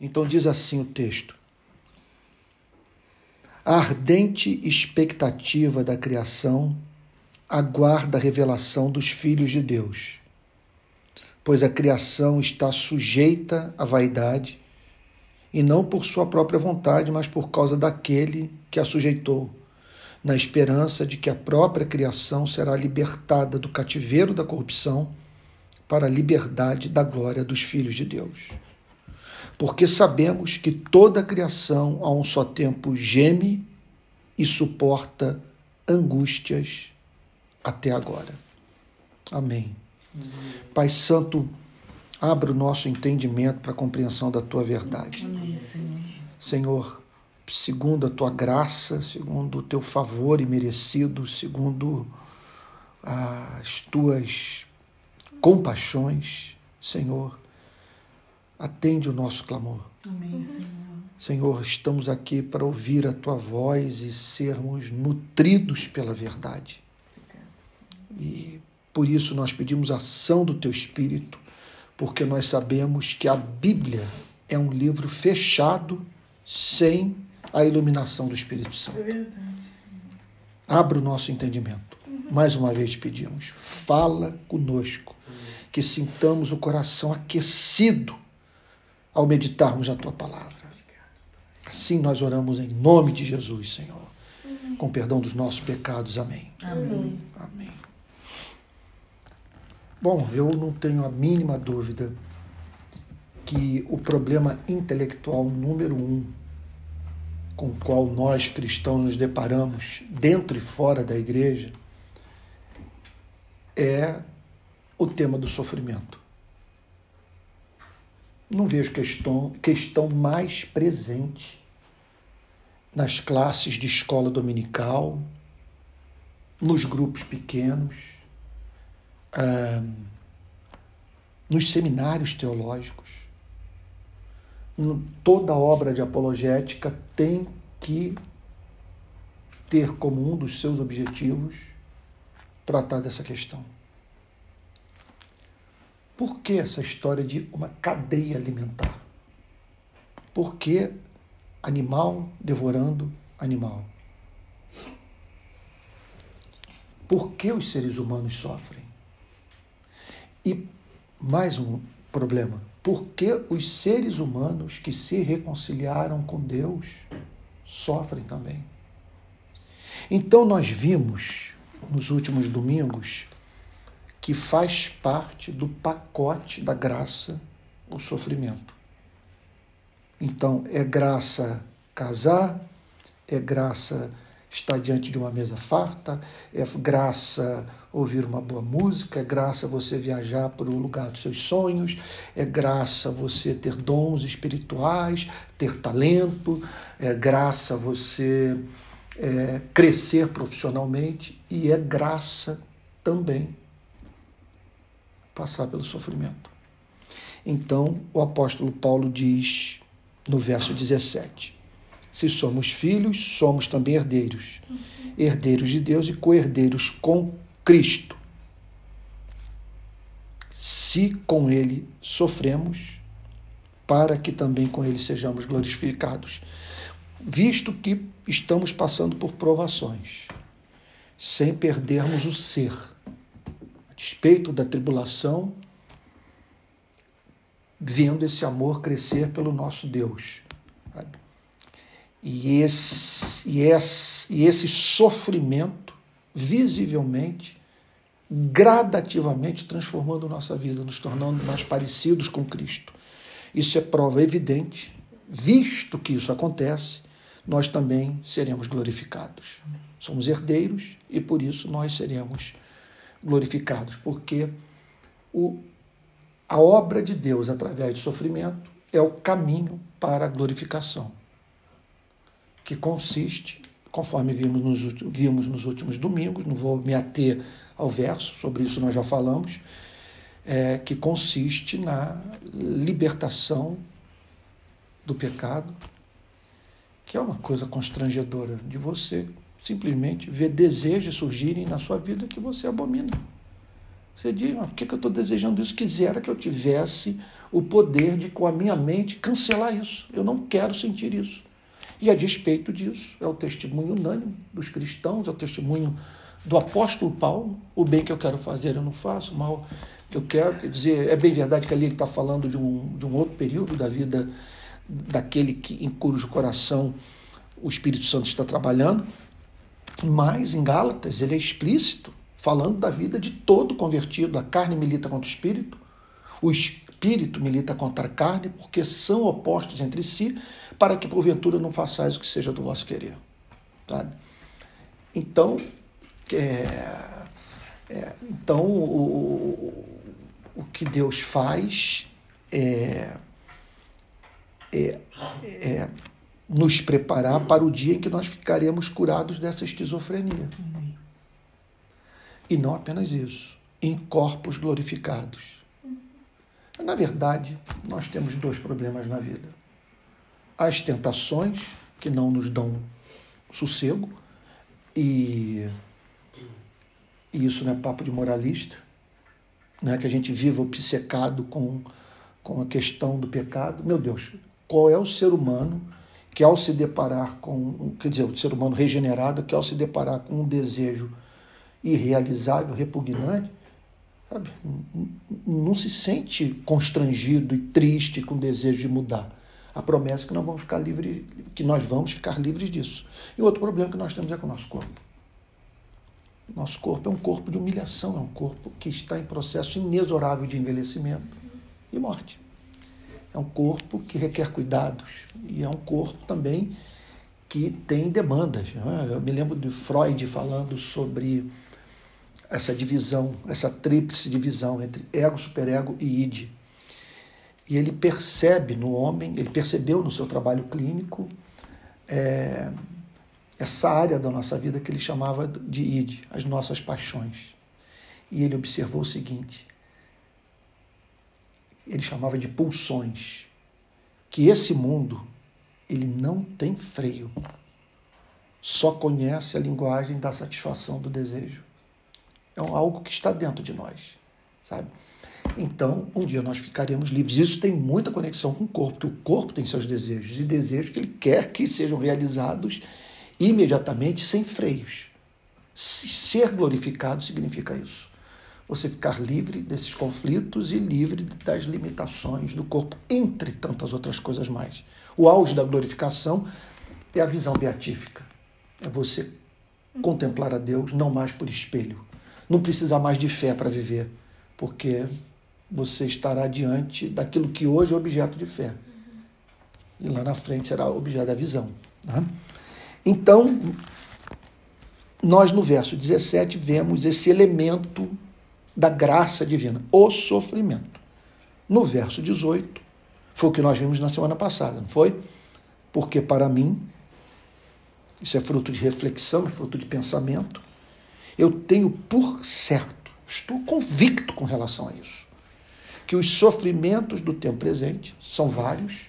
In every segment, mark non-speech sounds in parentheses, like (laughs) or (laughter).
Então diz assim o texto: A ardente expectativa da criação aguarda a revelação dos filhos de Deus, pois a criação está sujeita à vaidade, e não por sua própria vontade, mas por causa daquele que a sujeitou, na esperança de que a própria criação será libertada do cativeiro da corrupção para a liberdade da glória dos filhos de Deus. Porque sabemos que toda a criação a um só tempo geme e suporta angústias até agora. Amém. Pai Santo, abra o nosso entendimento para a compreensão da tua verdade. Amém, Senhor. Senhor, segundo a tua graça, segundo o teu favor imerecido, segundo as tuas compaixões, Senhor, atende o nosso clamor. Amém, Senhor. Senhor, estamos aqui para ouvir a tua voz e sermos nutridos pela verdade. E por isso nós pedimos a ação do teu Espírito, porque nós sabemos que a Bíblia é um livro fechado sem a iluminação do Espírito Santo. É verdade. Abra o nosso entendimento. Mais uma vez pedimos, fala conosco, que sintamos o coração aquecido ao meditarmos na tua palavra. Assim nós oramos em nome de Jesus, Senhor. Com perdão dos nossos pecados. Amém. Amém. Amém. Bom, eu não tenho a mínima dúvida que o problema intelectual número um com o qual nós cristãos nos deparamos, dentro e fora da igreja, é o tema do sofrimento. Não vejo questão, questão mais presente nas classes de escola dominical, nos grupos pequenos, nos seminários teológicos. Toda obra de apologética tem que ter como um dos seus objetivos tratar dessa questão. Por que essa história de uma cadeia alimentar? Por que animal devorando animal? Por que os seres humanos sofrem? E mais um problema: por que os seres humanos que se reconciliaram com Deus sofrem também? Então, nós vimos nos últimos domingos que faz parte do pacote da graça o sofrimento. Então, é graça casar, é graça estar diante de uma mesa farta, é graça ouvir uma boa música, é graça você viajar para o lugar dos seus sonhos, é graça você ter dons espirituais, ter talento, é graça você é, crescer profissionalmente e é graça também passar pelo sofrimento. Então, o apóstolo Paulo diz no verso 17: se somos filhos, somos também herdeiros. Herdeiros de Deus e co-herdeiros com Cristo. Se com Ele sofremos, para que também com Ele sejamos glorificados. Visto que estamos passando por provações, sem perdermos o ser, despeito da tribulação, vendo esse amor crescer pelo nosso Deus. Sabe? E esse, e esse, e esse sofrimento, visivelmente, gradativamente transformando nossa vida, nos tornando mais parecidos com Cristo. Isso é prova evidente, visto que isso acontece, nós também seremos glorificados. Somos herdeiros e por isso nós seremos glorificados, porque o, a obra de Deus através do sofrimento é o caminho para a glorificação que consiste, conforme vimos nos, vimos nos últimos domingos, não vou me ater ao verso, sobre isso nós já falamos, é, que consiste na libertação do pecado, que é uma coisa constrangedora de você simplesmente ver desejos surgirem na sua vida que você abomina. Você diz, mas por que eu estou desejando isso? Quisera que eu tivesse o poder de, com a minha mente, cancelar isso. Eu não quero sentir isso. E a despeito disso, é o testemunho unânime dos cristãos, é o testemunho do apóstolo Paulo. O bem que eu quero fazer eu não faço, o mal que eu quero. Quer dizer, é bem verdade que ali ele está falando de um, de um outro período da vida daquele que, em cujo coração o Espírito Santo está trabalhando, mas em Gálatas ele é explícito, falando da vida de todo convertido. A carne milita contra o espírito, o espírito milita contra a carne, porque são opostos entre si, para que porventura não façais o que seja do vosso querer. Sabe? Então, é, é, então o, o que Deus faz é, é, é nos preparar para o dia em que nós ficaremos curados dessa esquizofrenia. E não apenas isso, em corpos glorificados. Na verdade, nós temos dois problemas na vida: as tentações, que não nos dão sossego, e, e isso não é papo de moralista, não é que a gente viva obcecado com, com a questão do pecado. Meu Deus, qual é o ser humano que ao se deparar com, quer dizer, o ser humano regenerado, que ao se deparar com um desejo irrealizável, repugnante, sabe, não se sente constrangido e triste com o desejo de mudar. A promessa é que nós vamos ficar livres, que nós vamos ficar livres disso. E outro problema que nós temos é com o nosso corpo. Nosso corpo é um corpo de humilhação, é um corpo que está em processo inexorável de envelhecimento e morte. É um corpo que requer cuidados e é um corpo também que tem demandas. É? Eu me lembro de Freud falando sobre essa divisão, essa tríplice divisão entre ego, superego e id. E ele percebe no homem, ele percebeu no seu trabalho clínico é, essa área da nossa vida que ele chamava de id, as nossas paixões. E ele observou o seguinte: ele chamava de pulsões, que esse mundo ele não tem freio, só conhece a linguagem da satisfação do desejo. É algo que está dentro de nós, sabe? Então, um dia nós ficaremos livres. Isso tem muita conexão com o corpo, porque o corpo tem seus desejos e desejos que ele quer que sejam realizados imediatamente, sem freios. Ser glorificado significa isso você ficar livre desses conflitos e livre das limitações do corpo, entre tantas outras coisas mais. O auge da glorificação é a visão beatífica. É você contemplar a Deus não mais por espelho. Não precisar mais de fé para viver, porque você estará diante daquilo que hoje é objeto de fé. E lá na frente será objeto da visão. Né? Então, nós no verso 17 vemos esse elemento da graça divina, o sofrimento. No verso 18, foi o que nós vimos na semana passada, não foi? Porque para mim, isso é fruto de reflexão, fruto de pensamento, eu tenho por certo, estou convicto com relação a isso, que os sofrimentos do tempo presente são vários,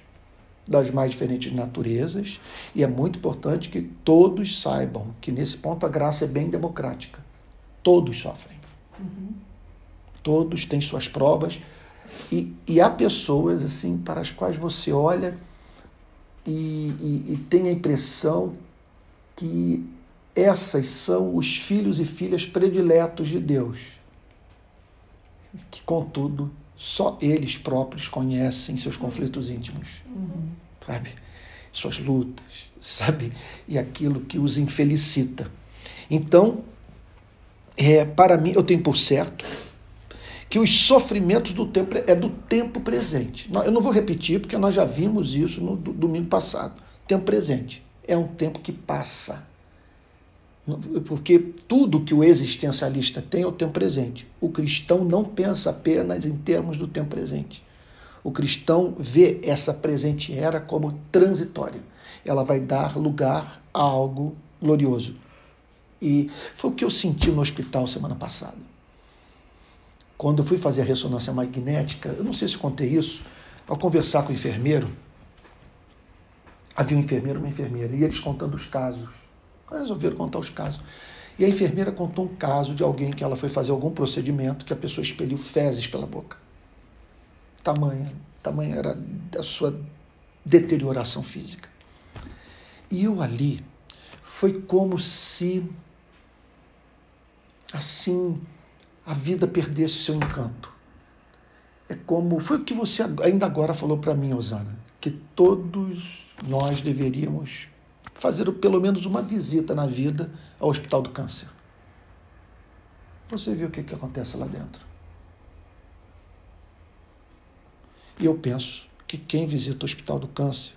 das mais diferentes naturezas, e é muito importante que todos saibam que nesse ponto a graça é bem democrática. Todos sofrem. Uhum todos têm suas provas e, e há pessoas assim para as quais você olha e, e, e tem a impressão que essas são os filhos e filhas prediletos de Deus, que contudo só eles próprios conhecem seus conflitos íntimos, uhum. sabe? Suas lutas, (laughs) sabe? E aquilo que os infelicita. Então, é, para mim, eu tenho por certo que os sofrimentos do tempo é do tempo presente. Eu não vou repetir porque nós já vimos isso no domingo passado. Tempo presente é um tempo que passa. Porque tudo que o existencialista tem é o tempo presente. O cristão não pensa apenas em termos do tempo presente. O cristão vê essa presente era como transitória. Ela vai dar lugar a algo glorioso. E foi o que eu senti no hospital semana passada quando eu fui fazer a ressonância magnética, eu não sei se contei isso, ao conversar com o enfermeiro, havia um enfermeiro e uma enfermeira, e eles contando os casos. Resolveram contar os casos. E a enfermeira contou um caso de alguém que ela foi fazer algum procedimento que a pessoa expeliu fezes pela boca. Tamanha, tamanha era a sua deterioração física. E eu ali foi como se assim a vida perdesse seu encanto. É como foi o que você ainda agora falou para mim, Osana, que todos nós deveríamos fazer pelo menos uma visita na vida ao Hospital do Câncer. Você viu o que, que acontece lá dentro. E eu penso que quem visita o Hospital do Câncer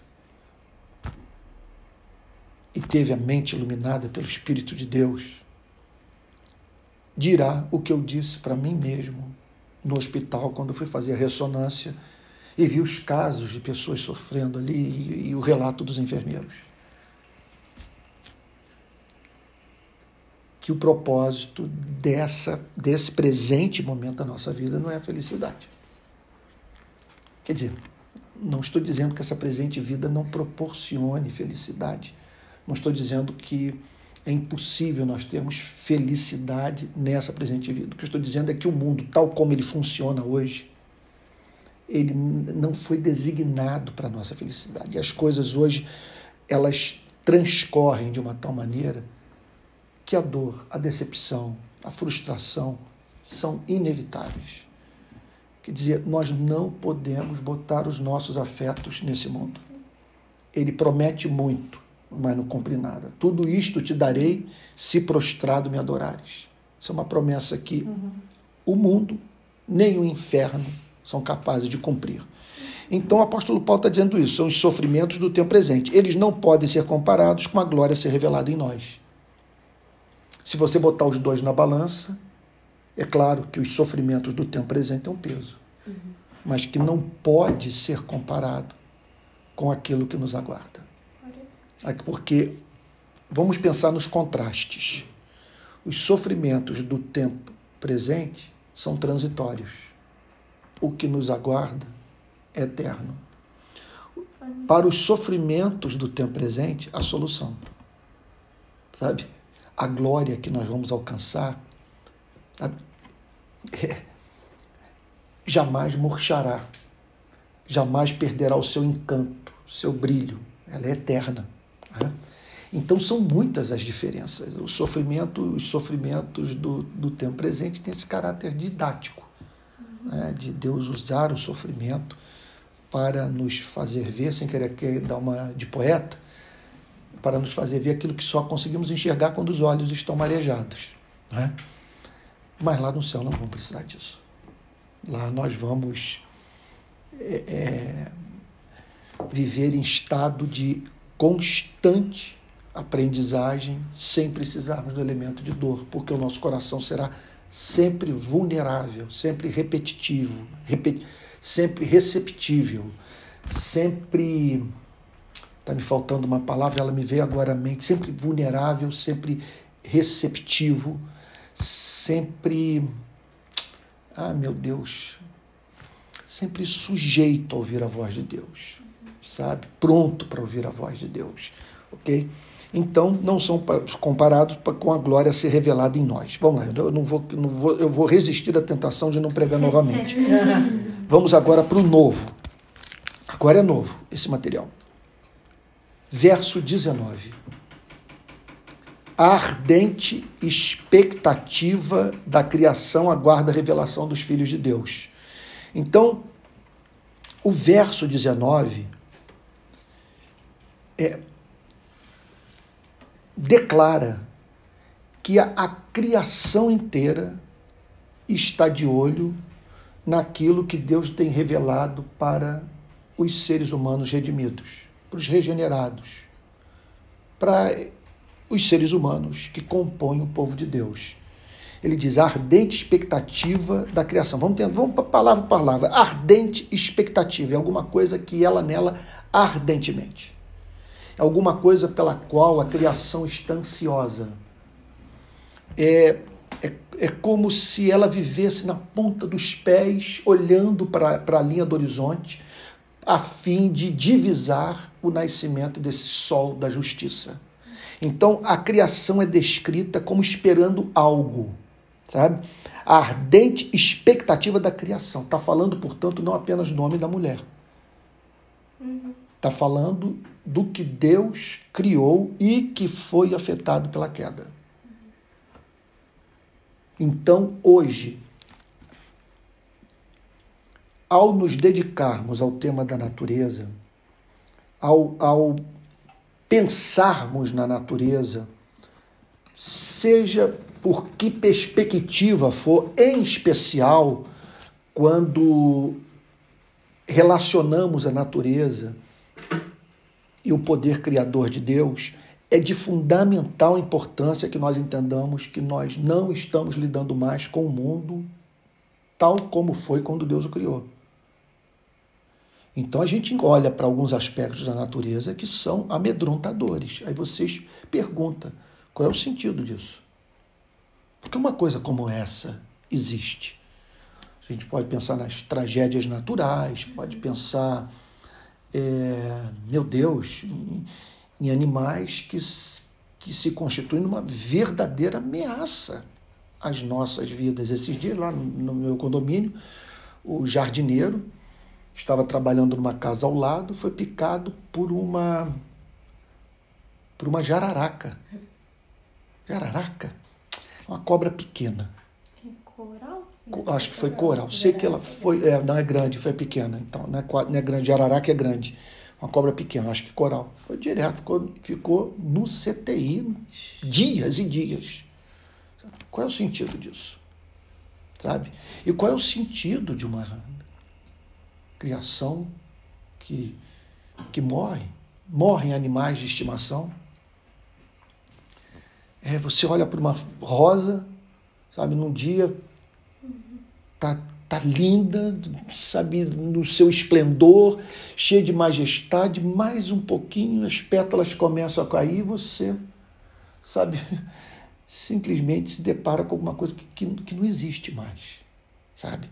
e teve a mente iluminada pelo Espírito de Deus, dirá o que eu disse para mim mesmo no hospital quando fui fazer a ressonância e vi os casos de pessoas sofrendo ali e, e o relato dos enfermeiros. Que o propósito dessa, desse presente momento da nossa vida não é a felicidade. Quer dizer, não estou dizendo que essa presente vida não proporcione felicidade. Não estou dizendo que é impossível nós termos felicidade nessa presente vida. O que eu estou dizendo é que o mundo, tal como ele funciona hoje, ele não foi designado para a nossa felicidade. E as coisas hoje, elas transcorrem de uma tal maneira que a dor, a decepção, a frustração são inevitáveis. Quer dizer, nós não podemos botar os nossos afetos nesse mundo. Ele promete muito, mas não cumpre nada. Tudo isto te darei se prostrado me adorares. Isso é uma promessa que uhum. o mundo nem o inferno são capazes de cumprir. Então o apóstolo Paulo está dizendo isso, são os sofrimentos do tempo presente. Eles não podem ser comparados com a glória a ser revelada em nós. Se você botar os dois na balança, é claro que os sofrimentos do tempo presente têm um peso, uhum. mas que não pode ser comparado com aquilo que nos aguarda. Porque vamos pensar nos contrastes. Os sofrimentos do tempo presente são transitórios. O que nos aguarda é eterno. Para os sofrimentos do tempo presente, a solução. Sabe? A glória que nós vamos alcançar é, (laughs) jamais murchará, jamais perderá o seu encanto, seu brilho. Ela é eterna. Né? Então são muitas as diferenças. O sofrimento, os sofrimentos do, do tempo presente têm esse caráter didático, né? de Deus usar o sofrimento para nos fazer ver, sem querer, querer dar uma de poeta, para nos fazer ver aquilo que só conseguimos enxergar quando os olhos estão marejados. Né? Mas lá no céu não vamos precisar disso. Lá nós vamos é, é, viver em estado de constante aprendizagem sem precisarmos do elemento de dor, porque o nosso coração será sempre vulnerável, sempre repetitivo, repet... sempre receptível, sempre. Está me faltando uma palavra, ela me veio agora à mente, sempre vulnerável, sempre receptivo, sempre. Ah, meu Deus! Sempre sujeito a ouvir a voz de Deus sabe? Pronto para ouvir a voz de Deus, ok? Então, não são comparados com a glória a ser revelada em nós. Vamos lá, eu não vou, não vou, eu vou resistir à tentação de não pregar novamente. (laughs) Vamos agora para o novo. Agora é novo esse material. Verso 19. A ardente expectativa da criação aguarda a revelação dos filhos de Deus. Então, o verso 19 é, declara que a, a criação inteira está de olho naquilo que Deus tem revelado para os seres humanos redimidos, para os regenerados, para os seres humanos que compõem o povo de Deus. Ele diz a ardente expectativa da criação. Vamos, ter, vamos palavra por palavra. Ardente expectativa é alguma coisa que ela nela ardentemente alguma coisa pela qual a criação está ansiosa. É, é, é como se ela vivesse na ponta dos pés, olhando para a linha do horizonte, a fim de divisar o nascimento desse sol da justiça. Então a criação é descrita como esperando algo, sabe? A ardente expectativa da criação. Está falando, portanto, não apenas do homem e da mulher. Está falando do que Deus criou e que foi afetado pela queda. Então, hoje, ao nos dedicarmos ao tema da natureza, ao, ao pensarmos na natureza, seja por que perspectiva for, em especial quando relacionamos a natureza e o poder criador de Deus, é de fundamental importância que nós entendamos que nós não estamos lidando mais com o mundo tal como foi quando Deus o criou. Então a gente olha para alguns aspectos da natureza que são amedrontadores. Aí vocês perguntam qual é o sentido disso? Porque uma coisa como essa existe. A gente pode pensar nas tragédias naturais, pode pensar, é, meu Deus, em, em animais que, que se constituem numa verdadeira ameaça às nossas vidas. Esses dias, lá no, no meu condomínio, o jardineiro estava trabalhando numa casa ao lado, foi picado por uma por uma jararaca. Jararaca? Uma cobra pequena. Coral? Acho que foi coral. Sei que ela foi. É, não é grande, foi pequena. Então, não é, não é grande. Jararaca é grande. Uma cobra pequena, acho que coral. Foi direto, ficou, ficou no CTI dias e dias. Qual é o sentido disso? Sabe? E qual é o sentido de uma criação que, que morre, morrem animais de estimação. É, você olha para uma rosa, sabe, num dia tá, tá linda, sabe, no seu esplendor, cheia de majestade, mais um pouquinho as pétalas começam a cair, você, sabe, (laughs) simplesmente se depara com alguma coisa que, que, que não existe mais, sabe?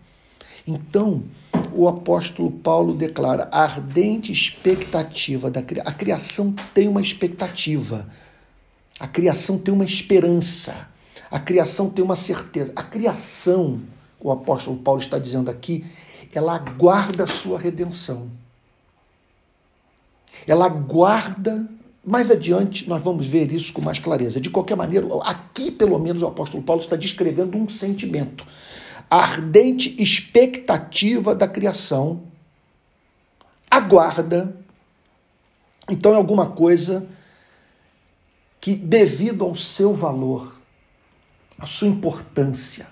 Então, o apóstolo Paulo declara a ardente expectativa da criação. A criação tem uma expectativa. A criação tem uma esperança. A criação tem uma certeza. A criação, o apóstolo Paulo está dizendo aqui, ela aguarda a sua redenção. Ela aguarda. Mais adiante nós vamos ver isso com mais clareza. De qualquer maneira, aqui pelo menos o apóstolo Paulo está descrevendo um sentimento a ardente expectativa da criação aguarda. Então é alguma coisa que, devido ao seu valor, à sua importância,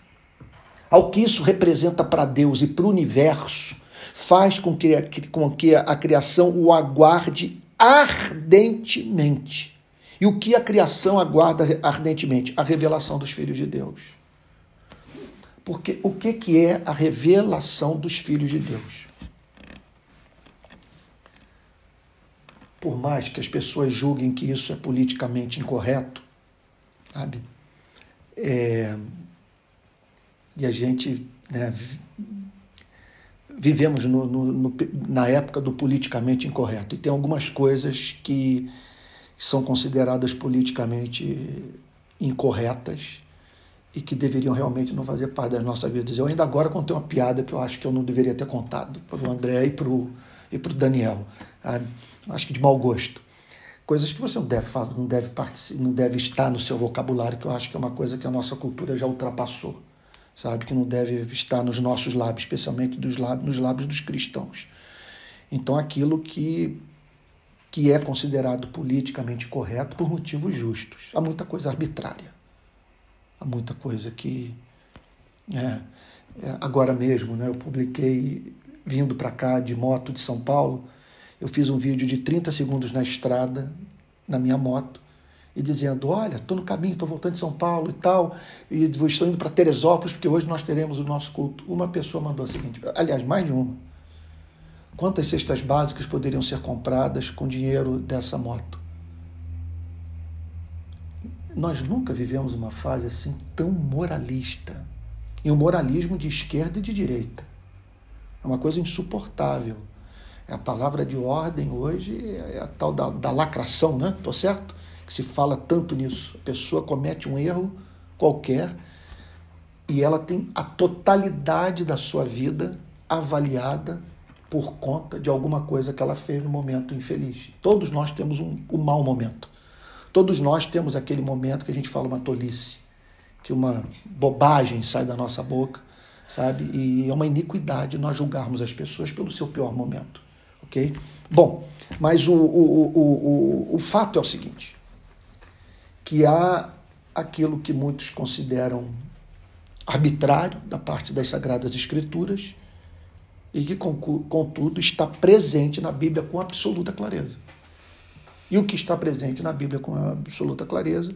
ao que isso representa para Deus e para o universo, faz com que, com que a criação o aguarde ardentemente. E o que a criação aguarda ardentemente? A revelação dos filhos de Deus. Porque o que, que é a revelação dos filhos de Deus? Por mais que as pessoas julguem que isso é politicamente incorreto, sabe? É, e a gente né, vivemos no, no, no, na época do politicamente incorreto. E tem algumas coisas que são consideradas politicamente incorretas e que deveriam realmente não fazer parte das nossas vidas. Eu ainda agora contei uma piada que eu acho que eu não deveria ter contado para o André e para o e pro Daniel. Sabe? Acho que de mau gosto. Coisas que você não deve não deve não deve estar no seu vocabulário, que eu acho que é uma coisa que a nossa cultura já ultrapassou. Sabe? Que não deve estar nos nossos lábios, especialmente dos lábios, nos lábios dos cristãos. Então aquilo que que é considerado politicamente correto por motivos justos. Há muita coisa arbitrária há muita coisa que. É, é, agora mesmo, né, eu publiquei, vindo para cá de moto de São Paulo, eu fiz um vídeo de 30 segundos na estrada, na minha moto, e dizendo: Olha, estou no caminho, estou voltando de São Paulo e tal, e estou indo para Teresópolis, porque hoje nós teremos o nosso culto. Uma pessoa mandou a seguinte: aliás, mais de uma. Quantas cestas básicas poderiam ser compradas com dinheiro dessa moto? Nós nunca vivemos uma fase assim tão moralista. E um moralismo de esquerda e de direita. É uma coisa insuportável. A palavra de ordem hoje, é a tal da, da lacração, né? Tô certo? Que se fala tanto nisso. A pessoa comete um erro qualquer e ela tem a totalidade da sua vida avaliada por conta de alguma coisa que ela fez no momento infeliz. Todos nós temos um, um mau momento. Todos nós temos aquele momento que a gente fala uma tolice, que uma bobagem sai da nossa boca, sabe? E é uma iniquidade nós julgarmos as pessoas pelo seu pior momento, ok? Bom, mas o, o, o, o, o fato é o seguinte, que há aquilo que muitos consideram arbitrário da parte das Sagradas Escrituras e que, contudo, está presente na Bíblia com absoluta clareza. E o que está presente na Bíblia com absoluta clareza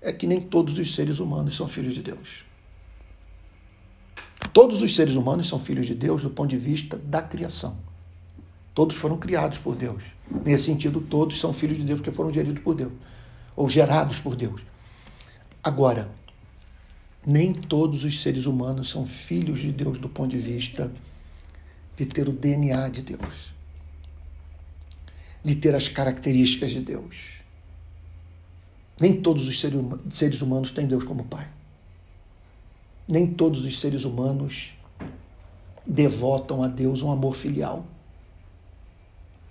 é que nem todos os seres humanos são filhos de Deus. Todos os seres humanos são filhos de Deus do ponto de vista da criação. Todos foram criados por Deus. Nesse sentido, todos são filhos de Deus porque foram geridos por Deus, ou gerados por Deus. Agora, nem todos os seres humanos são filhos de Deus do ponto de vista de ter o DNA de Deus, de ter as características de Deus. Nem todos os seres humanos têm Deus como Pai. Nem todos os seres humanos devotam a Deus um amor filial.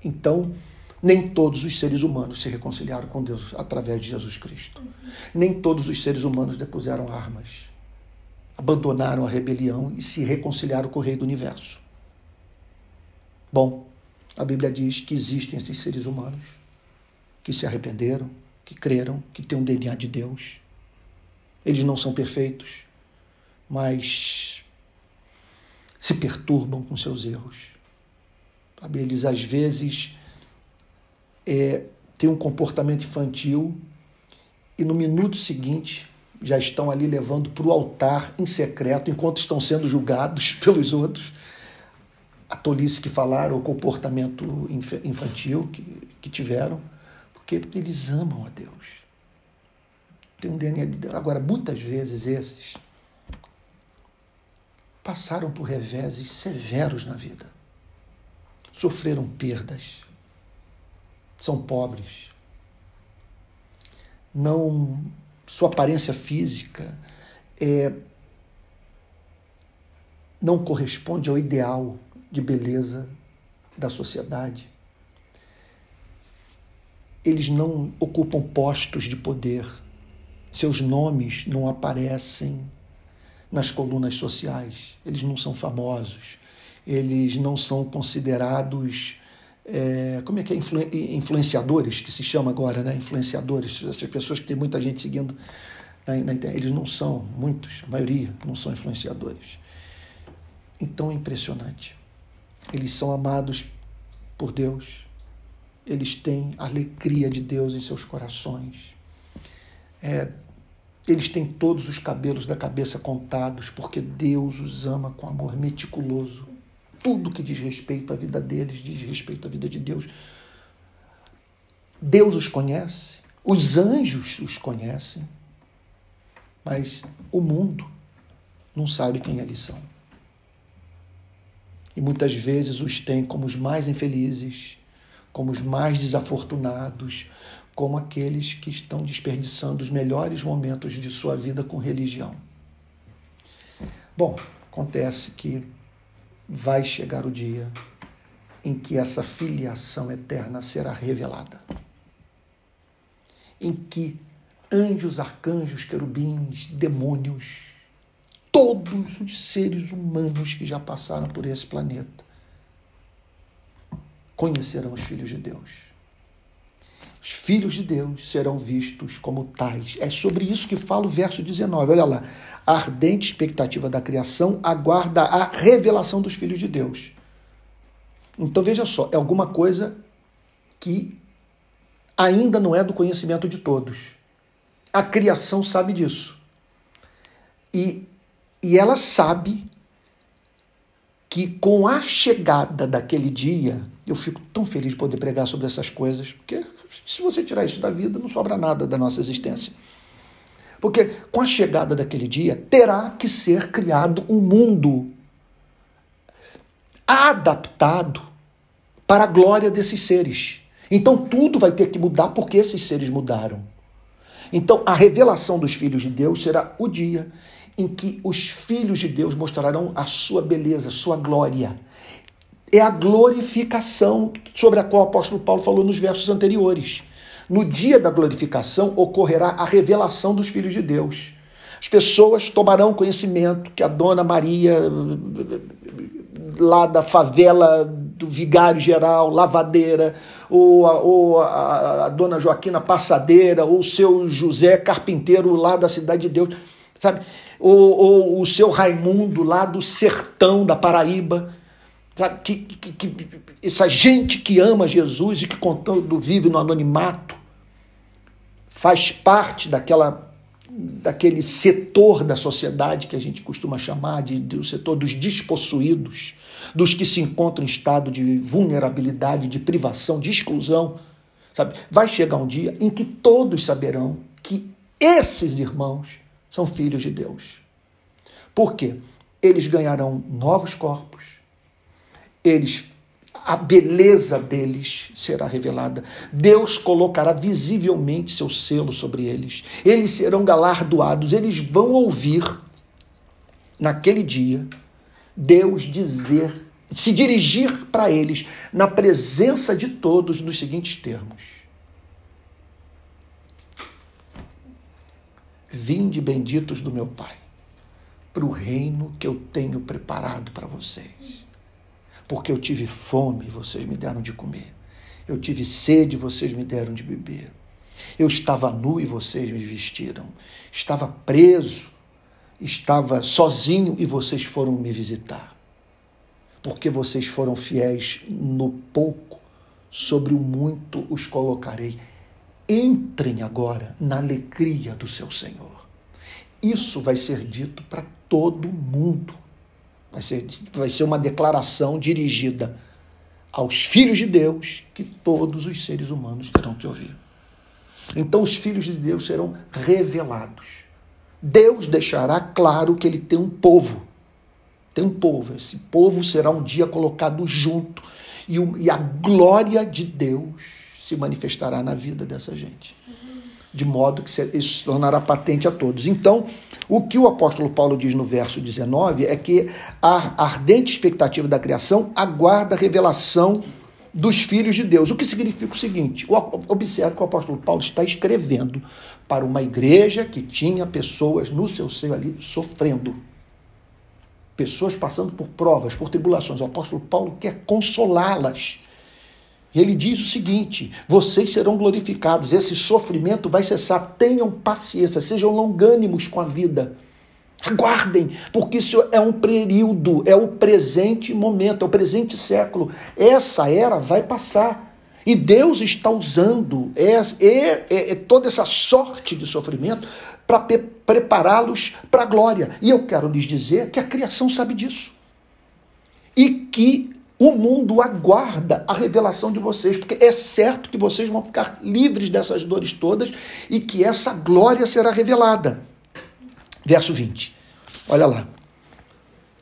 Então, nem todos os seres humanos se reconciliaram com Deus através de Jesus Cristo. Nem todos os seres humanos depuseram armas, abandonaram a rebelião e se reconciliaram com o Rei do Universo. Bom, a Bíblia diz que existem esses seres humanos que se arrependeram, que creram, que têm um DNA de Deus. Eles não são perfeitos, mas se perturbam com seus erros. Eles às vezes é, têm um comportamento infantil e no minuto seguinte já estão ali levando para o altar em secreto, enquanto estão sendo julgados (laughs) pelos outros, a tolice que falaram, o comportamento infantil que, que tiveram, porque eles amam a Deus. Tem um DNA de Deus. Agora, muitas vezes esses passaram por reveses severos na vida, sofreram perdas, são pobres, não sua aparência física é, não corresponde ao ideal de beleza da sociedade. Eles não ocupam postos de poder, seus nomes não aparecem nas colunas sociais, eles não são famosos, eles não são considerados. É, como é que é? Influ, influenciadores, que se chama agora, né? Influenciadores, essas pessoas que tem muita gente seguindo na, na internet, eles não são, muitos, a maioria, não são influenciadores. Então é impressionante. Eles são amados por Deus. Eles têm a alegria de Deus em seus corações. É, eles têm todos os cabelos da cabeça contados, porque Deus os ama com amor meticuloso. Tudo que diz respeito à vida deles diz respeito à vida de Deus. Deus os conhece, os anjos os conhecem, mas o mundo não sabe quem eles são e muitas vezes os tem como os mais infelizes, como os mais desafortunados, como aqueles que estão desperdiçando os melhores momentos de sua vida com religião. Bom, acontece que vai chegar o dia em que essa filiação eterna será revelada. Em que anjos, arcanjos, querubins, demônios, todos os seres humanos que já passaram por esse planeta conhecerão os filhos de Deus. Os filhos de Deus serão vistos como tais. É sobre isso que fala o verso 19. Olha lá. A ardente expectativa da criação aguarda a revelação dos filhos de Deus. Então veja só, é alguma coisa que ainda não é do conhecimento de todos. A criação sabe disso. E e ela sabe que com a chegada daquele dia, eu fico tão feliz de poder pregar sobre essas coisas, porque se você tirar isso da vida, não sobra nada da nossa existência. Porque com a chegada daquele dia, terá que ser criado um mundo adaptado para a glória desses seres. Então tudo vai ter que mudar porque esses seres mudaram. Então, a revelação dos filhos de Deus será o dia em que os filhos de Deus mostrarão a sua beleza, a sua glória. É a glorificação sobre a qual o apóstolo Paulo falou nos versos anteriores. No dia da glorificação ocorrerá a revelação dos filhos de Deus. As pessoas tomarão conhecimento que a dona Maria, lá da favela do Vigário Geral, Lavadeira, ou a, ou a, a dona Joaquina Passadeira, ou o seu José Carpinteiro lá da Cidade de Deus, sabe? Ou, ou o seu Raimundo lá do sertão da Paraíba? Que, que, que, essa gente que ama Jesus e que contando vive no anonimato, faz parte daquela daquele setor da sociedade que a gente costuma chamar de, do setor dos despossuídos, dos que se encontram em estado de vulnerabilidade, de privação, de exclusão, sabe? Vai chegar um dia em que todos saberão que esses irmãos são filhos de Deus. Por quê? Eles ganharão novos corpos, eles a beleza deles será revelada. Deus colocará visivelmente seu selo sobre eles. Eles serão galardoados, eles vão ouvir naquele dia Deus dizer, se dirigir para eles na presença de todos nos seguintes termos: Vinde benditos do meu Pai, para o reino que eu tenho preparado para vocês porque eu tive fome vocês me deram de comer. Eu tive sede vocês me deram de beber. Eu estava nu e vocês me vestiram. Estava preso, estava sozinho e vocês foram me visitar. Porque vocês foram fiéis no pouco, sobre o muito os colocarei. Entrem agora na alegria do seu Senhor. Isso vai ser dito para todo mundo. Vai ser, vai ser uma declaração dirigida aos filhos de Deus que todos os seres humanos terão que ouvir. Então os filhos de Deus serão revelados. Deus deixará claro que ele tem um povo. Tem um povo. Esse povo será um dia colocado junto. E, e a glória de Deus se manifestará na vida dessa gente. De modo que isso se tornará patente a todos. Então, o que o apóstolo Paulo diz no verso 19 é que a ardente expectativa da criação aguarda a revelação dos filhos de Deus. O que significa o seguinte: observe que o apóstolo Paulo está escrevendo para uma igreja que tinha pessoas no seu seio ali sofrendo. Pessoas passando por provas, por tribulações. O apóstolo Paulo quer consolá-las. E ele diz o seguinte: vocês serão glorificados, esse sofrimento vai cessar. Tenham paciência, sejam longânimos com a vida. Aguardem, porque isso é um período, é o presente momento, é o presente século. Essa era vai passar. E Deus está usando é, é, é, é toda essa sorte de sofrimento para prepará-los para a glória. E eu quero lhes dizer que a criação sabe disso. E que o mundo aguarda a revelação de vocês, porque é certo que vocês vão ficar livres dessas dores todas e que essa glória será revelada. Verso 20. Olha lá.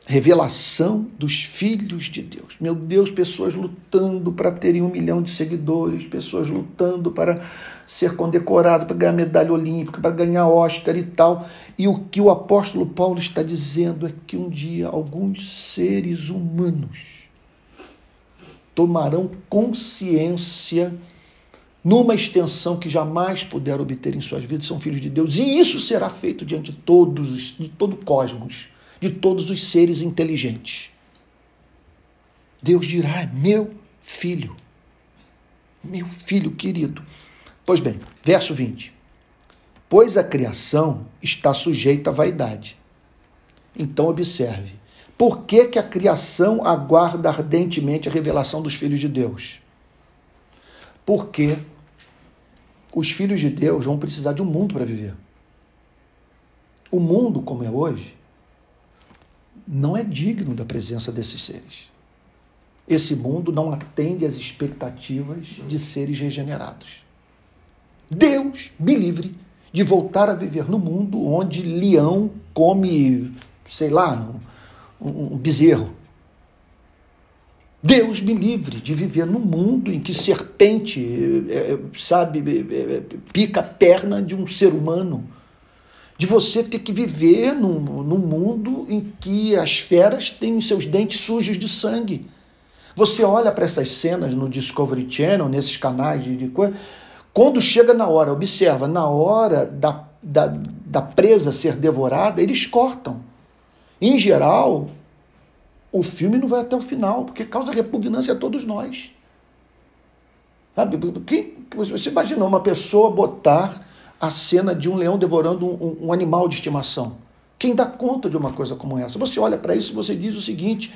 Revelação dos filhos de Deus. Meu Deus, pessoas lutando para terem um milhão de seguidores, pessoas lutando para ser condecorado, para ganhar medalha olímpica, para ganhar Oscar e tal. E o que o apóstolo Paulo está dizendo é que um dia alguns seres humanos tomarão consciência numa extensão que jamais puderam obter em suas vidas, são filhos de Deus. E isso será feito diante de todos, de todo o cosmos, de todos os seres inteligentes. Deus dirá: meu filho, meu filho querido. Pois bem, verso 20. Pois a criação está sujeita à vaidade. Então observe, por que, que a criação aguarda ardentemente a revelação dos filhos de Deus? Porque os filhos de Deus vão precisar de um mundo para viver. O mundo, como é hoje, não é digno da presença desses seres. Esse mundo não atende às expectativas de seres regenerados. Deus me livre de voltar a viver no mundo onde leão come, sei lá, um bezerro. Deus me livre de viver num mundo em que serpente, é, sabe, pica a perna de um ser humano. De você ter que viver num, num mundo em que as feras têm seus dentes sujos de sangue. Você olha para essas cenas no Discovery Channel, nesses canais de, de coisa, quando chega na hora, observa, na hora da, da, da presa ser devorada, eles cortam. Em geral, o filme não vai até o final, porque causa repugnância a todos nós. Sabe? Quem, você imagina uma pessoa botar a cena de um leão devorando um, um animal de estimação? Quem dá conta de uma coisa como essa? Você olha para isso e você diz o seguinte: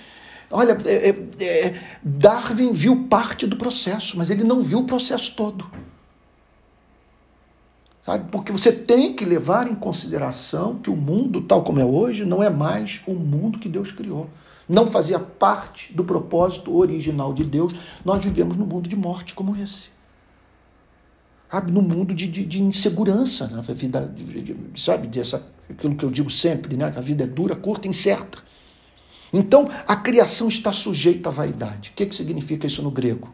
olha, é, é, é, Darwin viu parte do processo, mas ele não viu o processo todo. Sabe? Porque você tem que levar em consideração que o mundo, tal como é hoje, não é mais o mundo que Deus criou não fazia parte do propósito original de Deus, nós vivemos num mundo de morte como esse. Sabe, num mundo de, de, de insegurança, na né? vida, de, sabe, dessa, aquilo que eu digo sempre, né? que a vida é dura, curta e incerta. Então, a criação está sujeita à vaidade. O que, que significa isso no grego?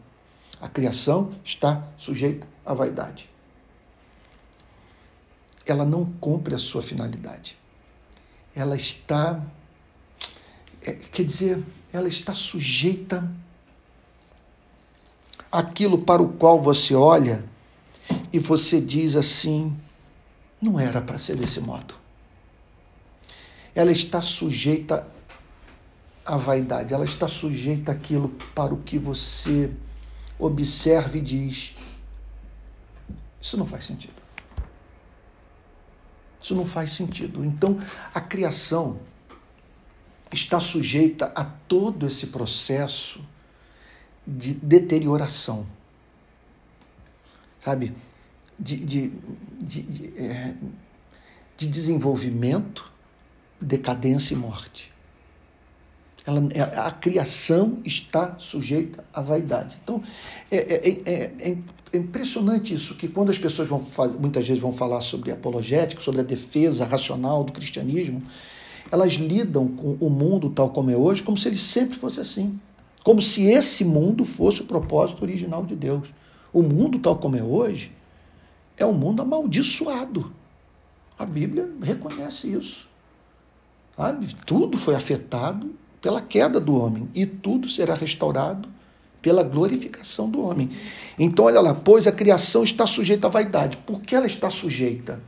A criação está sujeita à vaidade. Ela não cumpre a sua finalidade. Ela está é, quer dizer, ela está sujeita àquilo para o qual você olha e você diz assim: não era para ser desse modo. Ela está sujeita à vaidade, ela está sujeita àquilo para o que você observa e diz: isso não faz sentido. Isso não faz sentido. Então, a criação está sujeita a todo esse processo de deterioração, sabe? De, de, de, de, é, de desenvolvimento, decadência e morte. Ela, é, a criação está sujeita à vaidade. Então, é, é, é, é impressionante isso, que quando as pessoas vão muitas vezes vão falar sobre apologética, sobre a defesa racional do cristianismo, elas lidam com o mundo tal como é hoje como se ele sempre fosse assim. Como se esse mundo fosse o propósito original de Deus. O mundo tal como é hoje é um mundo amaldiçoado. A Bíblia reconhece isso. Sabe? Tudo foi afetado pela queda do homem e tudo será restaurado pela glorificação do homem. Então, olha lá, pois a criação está sujeita à vaidade. Por que ela está sujeita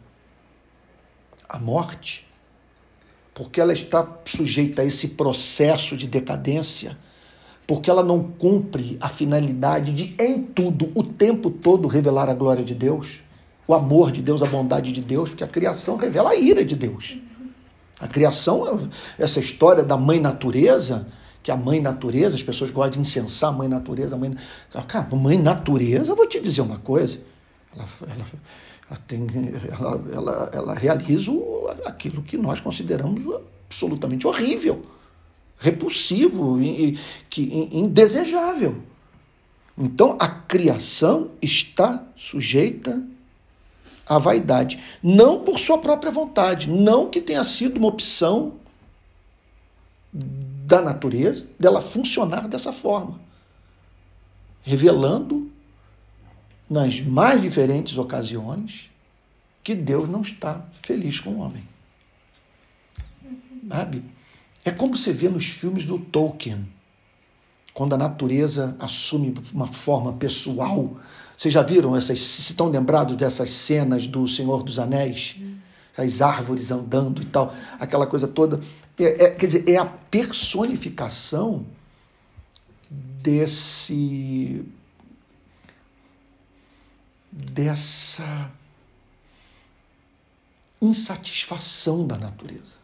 à morte? porque ela está sujeita a esse processo de decadência, porque ela não cumpre a finalidade de, em tudo, o tempo todo, revelar a glória de Deus, o amor de Deus, a bondade de Deus, porque a criação revela a ira de Deus. A criação, essa história da mãe natureza, que a mãe natureza, as pessoas gostam de incensar a mãe natureza, a mãe. Cara, mãe natureza, eu vou te dizer uma coisa. Ela, ela, ela, tem, ela, ela, ela realiza aquilo que nós consideramos absolutamente horrível, repulsivo, e, que, indesejável. Então a criação está sujeita à vaidade, não por sua própria vontade, não que tenha sido uma opção da natureza dela funcionar dessa forma, revelando nas mais diferentes ocasiões que Deus não está feliz com o homem. Sabe? É como você vê nos filmes do Tolkien, quando a natureza assume uma forma pessoal. Vocês já viram essas, se estão lembrados dessas cenas do Senhor dos Anéis? As árvores andando e tal, aquela coisa toda. É, é, quer dizer, é a personificação desse dessa insatisfação da natureza,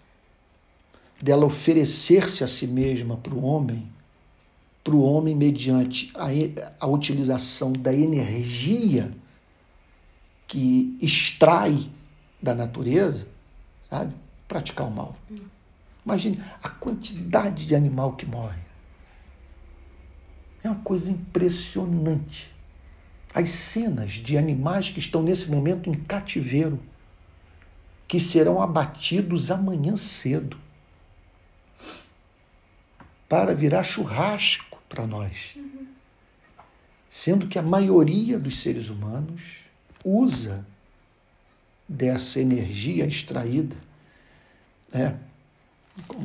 dela oferecer-se a si mesma para o homem, para o homem mediante a, a utilização da energia que extrai da natureza, sabe? Praticar o mal. Imagine a quantidade de animal que morre. É uma coisa impressionante as cenas de animais que estão nesse momento em cativeiro, que serão abatidos amanhã cedo para virar churrasco para nós. Sendo que a maioria dos seres humanos usa dessa energia extraída, é,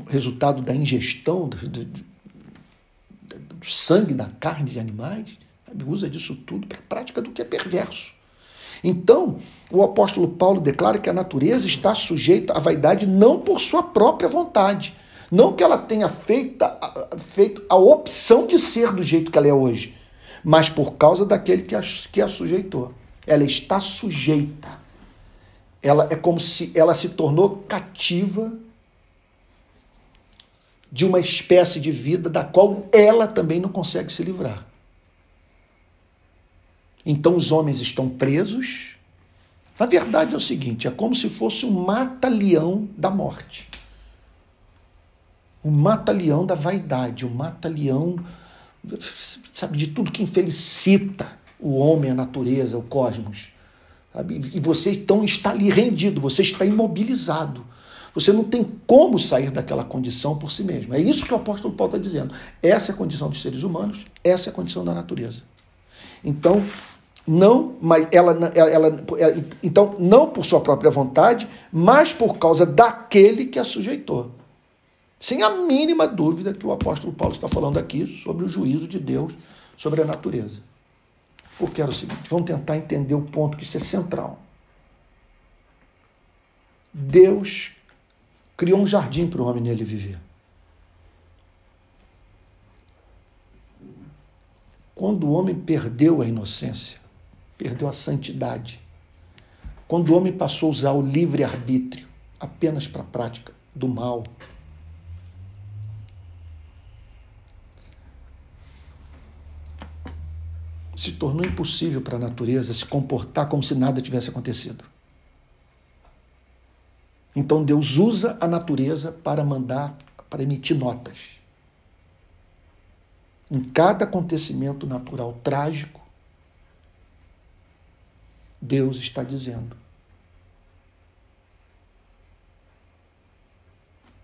resultado da ingestão do, do, do sangue, da carne de animais, sabe? usa disso tudo para a prática do que é perverso. Então, o apóstolo Paulo declara que a natureza está sujeita à vaidade não por sua própria vontade, não que ela tenha feita, feito a opção de ser do jeito que ela é hoje, mas por causa daquele que a, que a sujeitou. Ela está sujeita. Ela é como se ela se tornou cativa de uma espécie de vida da qual ela também não consegue se livrar. Então os homens estão presos. Na verdade é o seguinte: é como se fosse um mata-leão da morte. Um mata-leão da vaidade, um mata-leão, sabe, de tudo que infelicita o homem, a natureza, o cosmos. Sabe? E você então está ali rendido, você está imobilizado. Você não tem como sair daquela condição por si mesmo. É isso que o apóstolo Paulo está dizendo. Essa é a condição dos seres humanos, essa é a condição da natureza. Então, não, mas ela, ela, ela, então não por sua própria vontade, mas por causa daquele que a sujeitou. Sem a mínima dúvida que o apóstolo Paulo está falando aqui sobre o juízo de Deus sobre a natureza. Porque era o seguinte, vamos tentar entender o ponto que isso é central. Deus criou um jardim para o homem nele viver. Quando o homem perdeu a inocência, perdeu a santidade. Quando o homem passou a usar o livre-arbítrio apenas para a prática do mal, se tornou impossível para a natureza se comportar como se nada tivesse acontecido. Então Deus usa a natureza para mandar, para emitir notas. Em cada acontecimento natural trágico, Deus está dizendo.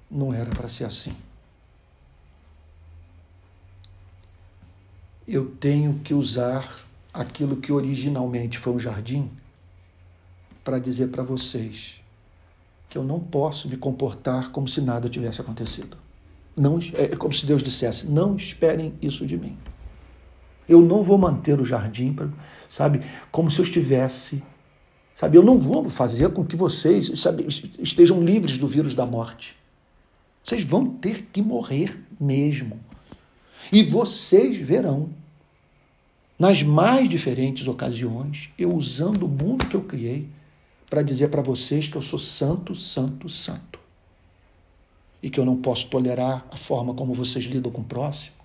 Não era para ser assim. Eu tenho que usar aquilo que originalmente foi um jardim para dizer para vocês que eu não posso me comportar como se nada tivesse acontecido. Não, é como se Deus dissesse: não esperem isso de mim. Eu não vou manter o jardim, sabe, como se eu estivesse, sabe, eu não vou fazer com que vocês, sabe, estejam livres do vírus da morte. Vocês vão ter que morrer mesmo. E vocês verão, nas mais diferentes ocasiões, eu usando o mundo que eu criei para dizer para vocês que eu sou santo, santo, santo. E que eu não posso tolerar a forma como vocês lidam com o próximo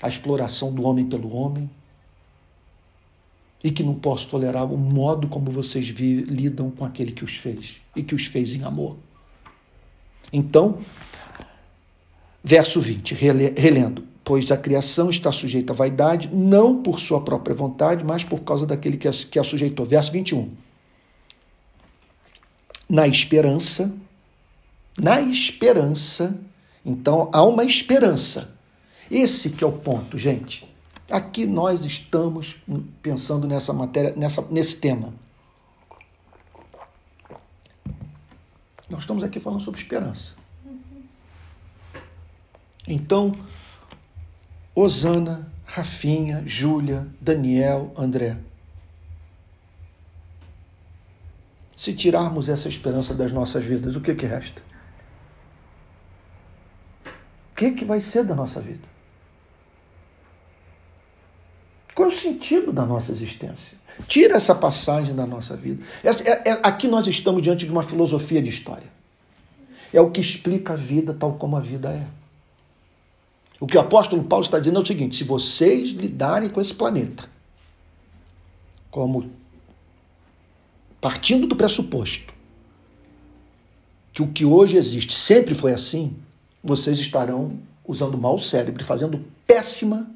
a exploração do homem pelo homem, e que não posso tolerar o modo como vocês vi, lidam com aquele que os fez e que os fez em amor. Então, verso 20, relendo: Pois a criação está sujeita à vaidade, não por sua própria vontade, mas por causa daquele que a, que a sujeitou. Verso 21. Na esperança, na esperança, então há uma esperança esse que é o ponto, gente. Aqui nós estamos pensando nessa matéria, nessa, nesse tema. Nós estamos aqui falando sobre esperança. Então, Osana, Rafinha, Júlia, Daniel, André. Se tirarmos essa esperança das nossas vidas, o que, que resta? O que, que vai ser da nossa vida? Qual é o sentido da nossa existência? Tira essa passagem da nossa vida. É, é, aqui nós estamos diante de uma filosofia de história. É o que explica a vida tal como a vida é. O que o apóstolo Paulo está dizendo é o seguinte: se vocês lidarem com esse planeta como partindo do pressuposto que o que hoje existe sempre foi assim, vocês estarão usando mal o cérebro, fazendo péssima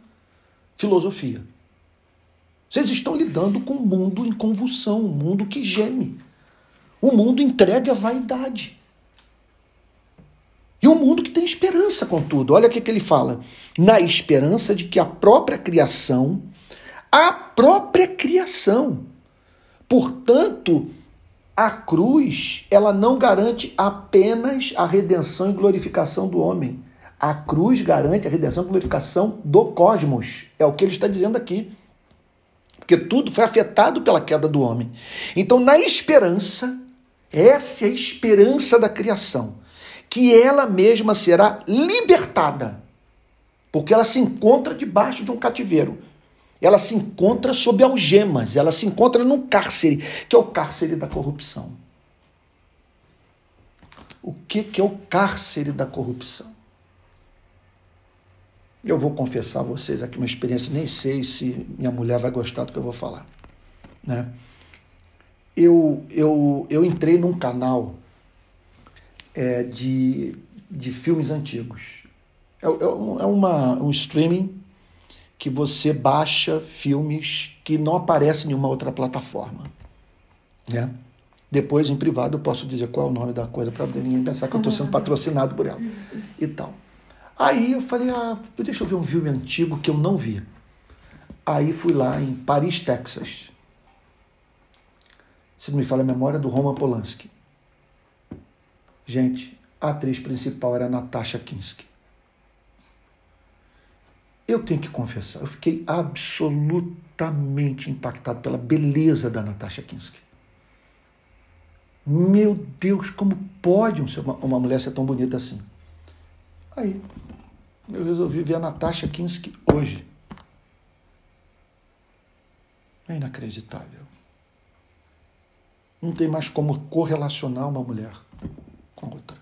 filosofia. Vocês estão lidando com um mundo em convulsão, um mundo que geme, um mundo entregue à vaidade. E um mundo que tem esperança, contudo. Olha o que, que ele fala. Na esperança de que a própria criação, a própria criação. Portanto, a cruz, ela não garante apenas a redenção e glorificação do homem. A cruz garante a redenção e glorificação do cosmos. É o que ele está dizendo aqui. Porque tudo foi afetado pela queda do homem. Então, na esperança, essa é a esperança da criação que ela mesma será libertada, porque ela se encontra debaixo de um cativeiro. Ela se encontra sob algemas, ela se encontra num cárcere, que é o cárcere da corrupção. O que, que é o cárcere da corrupção? Eu vou confessar a vocês aqui uma experiência, nem sei se minha mulher vai gostar do que eu vou falar. Né? Eu, eu, eu entrei num canal é, de, de filmes antigos. É, é, é uma, um streaming que você baixa filmes que não aparecem em nenhuma outra plataforma. Né? Depois, em privado, eu posso dizer qual é o nome da coisa para ninguém pensar que eu estou sendo patrocinado por ela e tal. Aí eu falei, ah, deixa eu ver um filme antigo que eu não vi. Aí fui lá em Paris, Texas. Se não me fala a memória, do Roman Polanski. Gente, a atriz principal era Natasha Kinski. Eu tenho que confessar, eu fiquei absolutamente impactado pela beleza da Natasha Kinski. Meu Deus, como pode uma, mulher ser tão bonita assim? Aí, eu resolvi ver a Natasha Kinski hoje. É inacreditável. Não tem mais como correlacionar uma mulher com outra.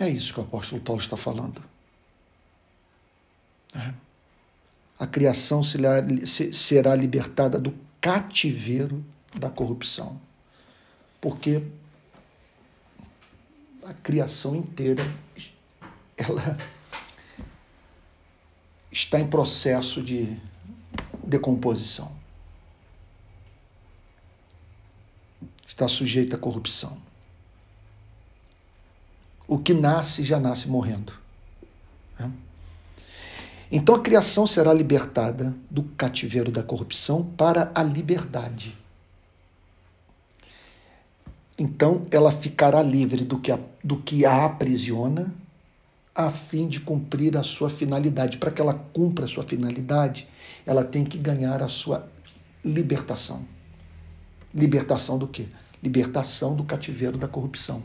É isso que o apóstolo Paulo está falando. É. A criação será libertada do cativeiro da corrupção. Porque a criação inteira ela está em processo de decomposição. está sujeito à corrupção. O que nasce já nasce morrendo. Né? Então a criação será libertada do cativeiro da corrupção para a liberdade. Então ela ficará livre do que a, do que a aprisiona, a fim de cumprir a sua finalidade. Para que ela cumpra a sua finalidade, ela tem que ganhar a sua libertação. Libertação do quê? libertação do cativeiro da corrupção.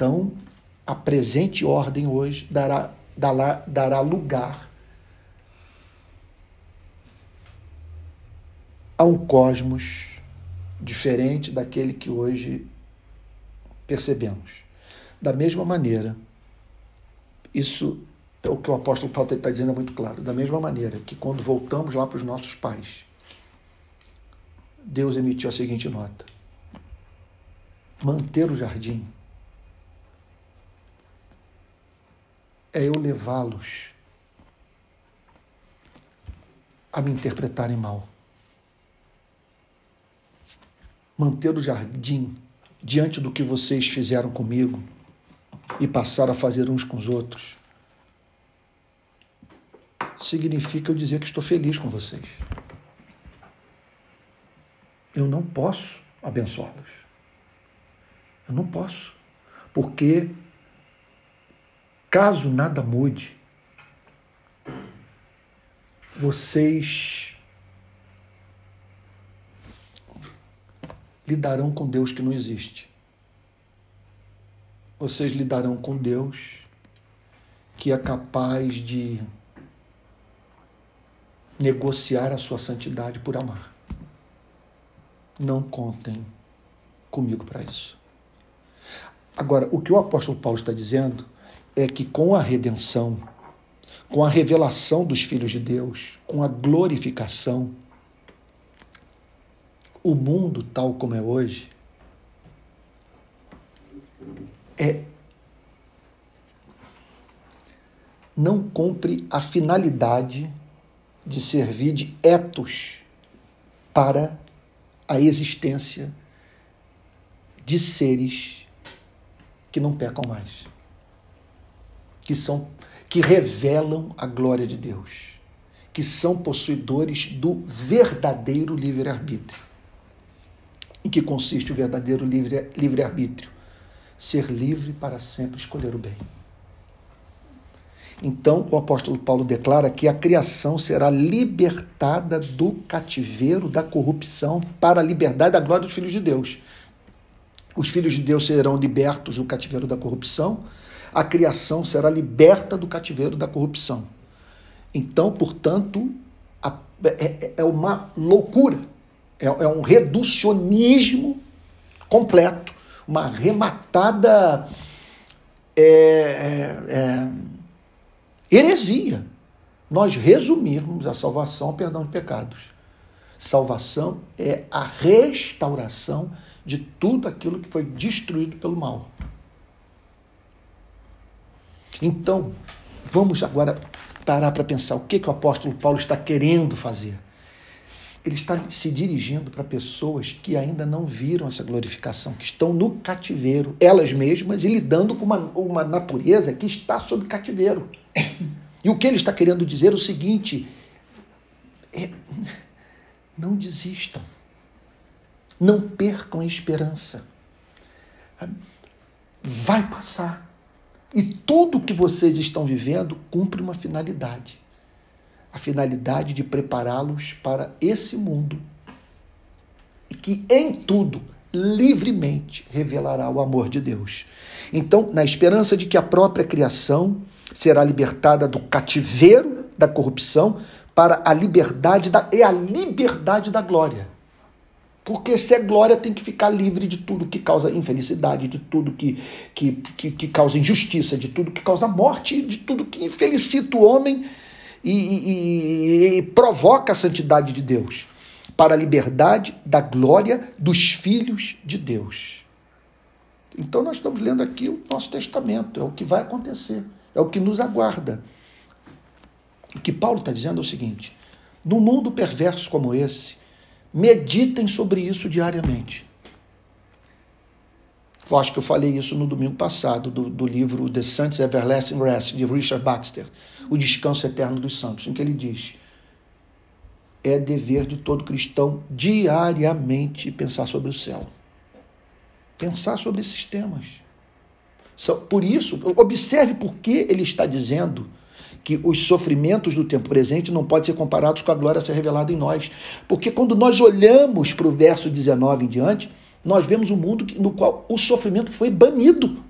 Então, a presente ordem hoje dará, dará, dará lugar a um cosmos diferente daquele que hoje percebemos. Da mesma maneira, isso é o que o apóstolo Paulo está dizendo é muito claro. Da mesma maneira que quando voltamos lá para os nossos pais, Deus emitiu a seguinte nota: manter o jardim é eu levá-los a me interpretarem mal. Manter o jardim diante do que vocês fizeram comigo e passaram a fazer uns com os outros significa eu dizer que estou feliz com vocês eu não posso abençoá-los. Eu não posso. Porque, caso nada mude, vocês lidarão com Deus que não existe. Vocês lidarão com Deus que é capaz de negociar a sua santidade por amar não contem comigo para isso. Agora, o que o apóstolo Paulo está dizendo é que com a redenção, com a revelação dos filhos de Deus, com a glorificação, o mundo tal como é hoje é não cumpre a finalidade de servir de etos para a existência de seres que não pecam mais, que são que revelam a glória de Deus, que são possuidores do verdadeiro livre-arbítrio. Em que consiste o verdadeiro livre-arbítrio? Ser livre para sempre escolher o bem. Então, o apóstolo Paulo declara que a criação será libertada do cativeiro da corrupção para a liberdade da glória dos filhos de Deus. Os filhos de Deus serão libertos do cativeiro da corrupção, a criação será liberta do cativeiro da corrupção. Então, portanto, a, é, é, uma loucura, é, é um reducionismo completo, uma arrematada. É, é, é heresia nós resumirmos a salvação ao perdão de pecados. Salvação é a restauração de tudo aquilo que foi destruído pelo mal. Então, vamos agora parar para pensar o que, que o apóstolo Paulo está querendo fazer. Ele está se dirigindo para pessoas que ainda não viram essa glorificação, que estão no cativeiro, elas mesmas, e lidando com uma, uma natureza que está sob cativeiro. E o que ele está querendo dizer é o seguinte: é, não desistam, não percam a esperança. Vai passar. E tudo que vocês estão vivendo cumpre uma finalidade a finalidade de prepará-los para esse mundo e que em tudo livremente revelará o amor de Deus. Então, na esperança de que a própria criação será libertada do cativeiro da corrupção para a liberdade da é a liberdade da glória. Porque se é glória, tem que ficar livre de tudo que causa infelicidade, de tudo que, que, que, que causa injustiça, de tudo que causa morte, de tudo que infelicita o homem e, e, e provoca a santidade de Deus. Para a liberdade da glória dos filhos de Deus. Então nós estamos lendo aqui o nosso testamento, é o que vai acontecer. É o que nos aguarda. O que Paulo está dizendo é o seguinte: no mundo perverso como esse, meditem sobre isso diariamente. Eu acho que eu falei isso no domingo passado, do, do livro The Saints Everlasting Rest, de Richard Baxter, O Descanso Eterno dos Santos, em que ele diz: é dever de todo cristão diariamente pensar sobre o céu, pensar sobre esses temas. Por isso, observe por que ele está dizendo que os sofrimentos do tempo presente não podem ser comparados com a glória a ser revelada em nós. Porque quando nós olhamos para o verso 19 em diante, nós vemos um mundo no qual o sofrimento foi banido.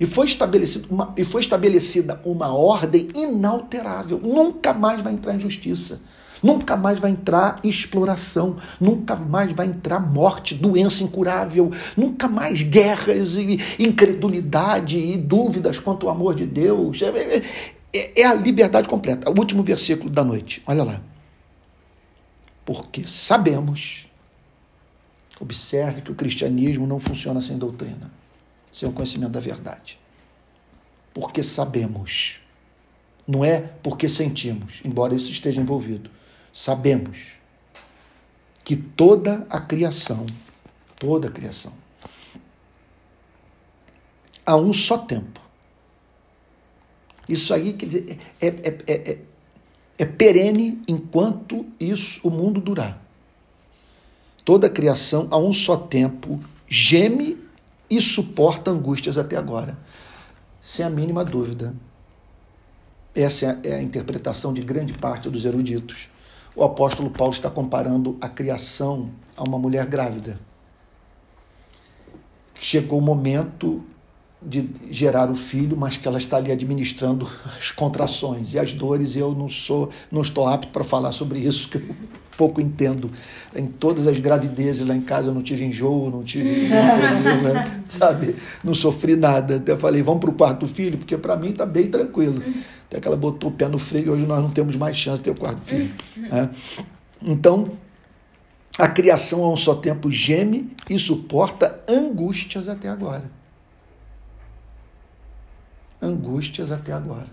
E foi, estabelecido uma, e foi estabelecida uma ordem inalterável. Nunca mais vai entrar injustiça. Nunca mais vai entrar exploração, nunca mais vai entrar morte, doença incurável, nunca mais guerras e incredulidade e dúvidas quanto ao amor de Deus. É, é, é, é a liberdade completa. O último versículo da noite, olha lá. Porque sabemos, observe que o cristianismo não funciona sem doutrina, sem o conhecimento da verdade. Porque sabemos. Não é porque sentimos, embora isso esteja envolvido sabemos que toda a criação, toda a criação, a um só tempo. Isso aí quer dizer, é, é, é, é perene enquanto isso o mundo durar. Toda a criação, a um só tempo, geme e suporta angústias até agora, sem a mínima dúvida. Essa é a interpretação de grande parte dos eruditos o apóstolo Paulo está comparando a criação a uma mulher grávida. Chegou o momento de gerar o filho, mas que ela está ali administrando as contrações e as dores. Eu não sou, não estou apto para falar sobre isso, que eu (laughs) pouco entendo. Em todas as gravidezes lá em casa eu não tive enjoo, não tive, (laughs) sabe? Não sofri nada. Até falei, vamos para o quarto filho, porque para mim está bem tranquilo. Até que ela botou o pé no freio e hoje nós não temos mais chance de ter o quarto filho. Né? Então, a criação a um só tempo geme e suporta angústias até agora angústias até agora.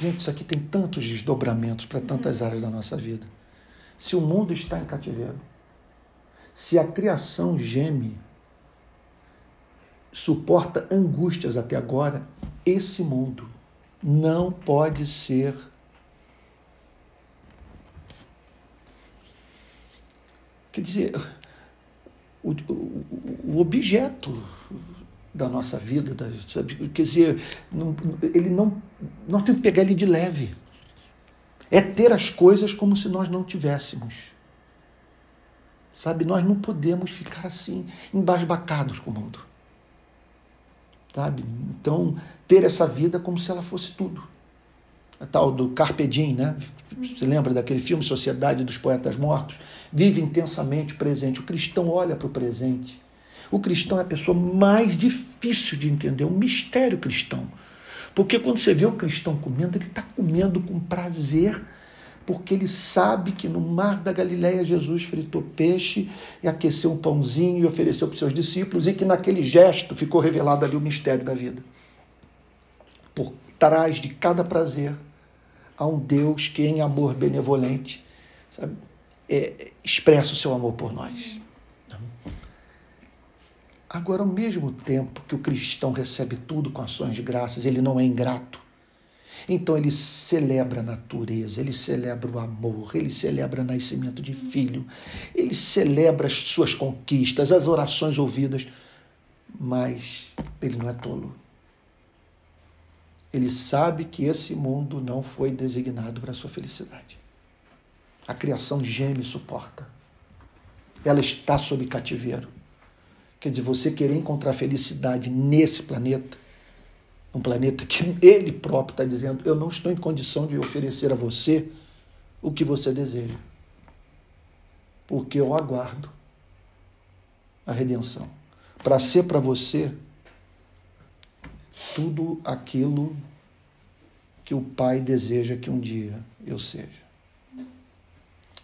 Gente, isso aqui tem tantos desdobramentos para tantas áreas da nossa vida. Se o mundo está em cativeiro, Se a criação geme, suporta angústias até agora, esse mundo não pode ser quer dizer o, o, o objeto da nossa vida, da, sabe? quer dizer, não, ele não, nós temos que pegar ele de leve. É ter as coisas como se nós não tivéssemos. Sabe, nós não podemos ficar assim, embasbacados com o mundo. Sabe? Então, ter essa vida como se ela fosse tudo. A tal do Carpe Diem, né? Você lembra daquele filme Sociedade dos Poetas Mortos? Vive intensamente o presente. O cristão olha para o presente o cristão é a pessoa mais difícil de entender, um mistério cristão. Porque quando você vê o cristão comendo, ele está comendo com prazer, porque ele sabe que no mar da Galileia Jesus fritou peixe e aqueceu um pãozinho e ofereceu para os seus discípulos, e que naquele gesto ficou revelado ali o mistério da vida. Por trás de cada prazer há um Deus que, em amor benevolente, sabe, é, expressa o seu amor por nós. Agora, ao mesmo tempo que o cristão recebe tudo com ações de graças, ele não é ingrato. Então ele celebra a natureza, ele celebra o amor, ele celebra o nascimento de filho, ele celebra as suas conquistas, as orações ouvidas, mas ele não é tolo. Ele sabe que esse mundo não foi designado para a sua felicidade. A criação geme e suporta. Ela está sob cativeiro. Quer dizer, você querer encontrar felicidade nesse planeta, um planeta que (laughs) ele próprio está dizendo: eu não estou em condição de oferecer a você o que você deseja, porque eu aguardo a redenção para ser para você tudo aquilo que o Pai deseja que um dia eu seja.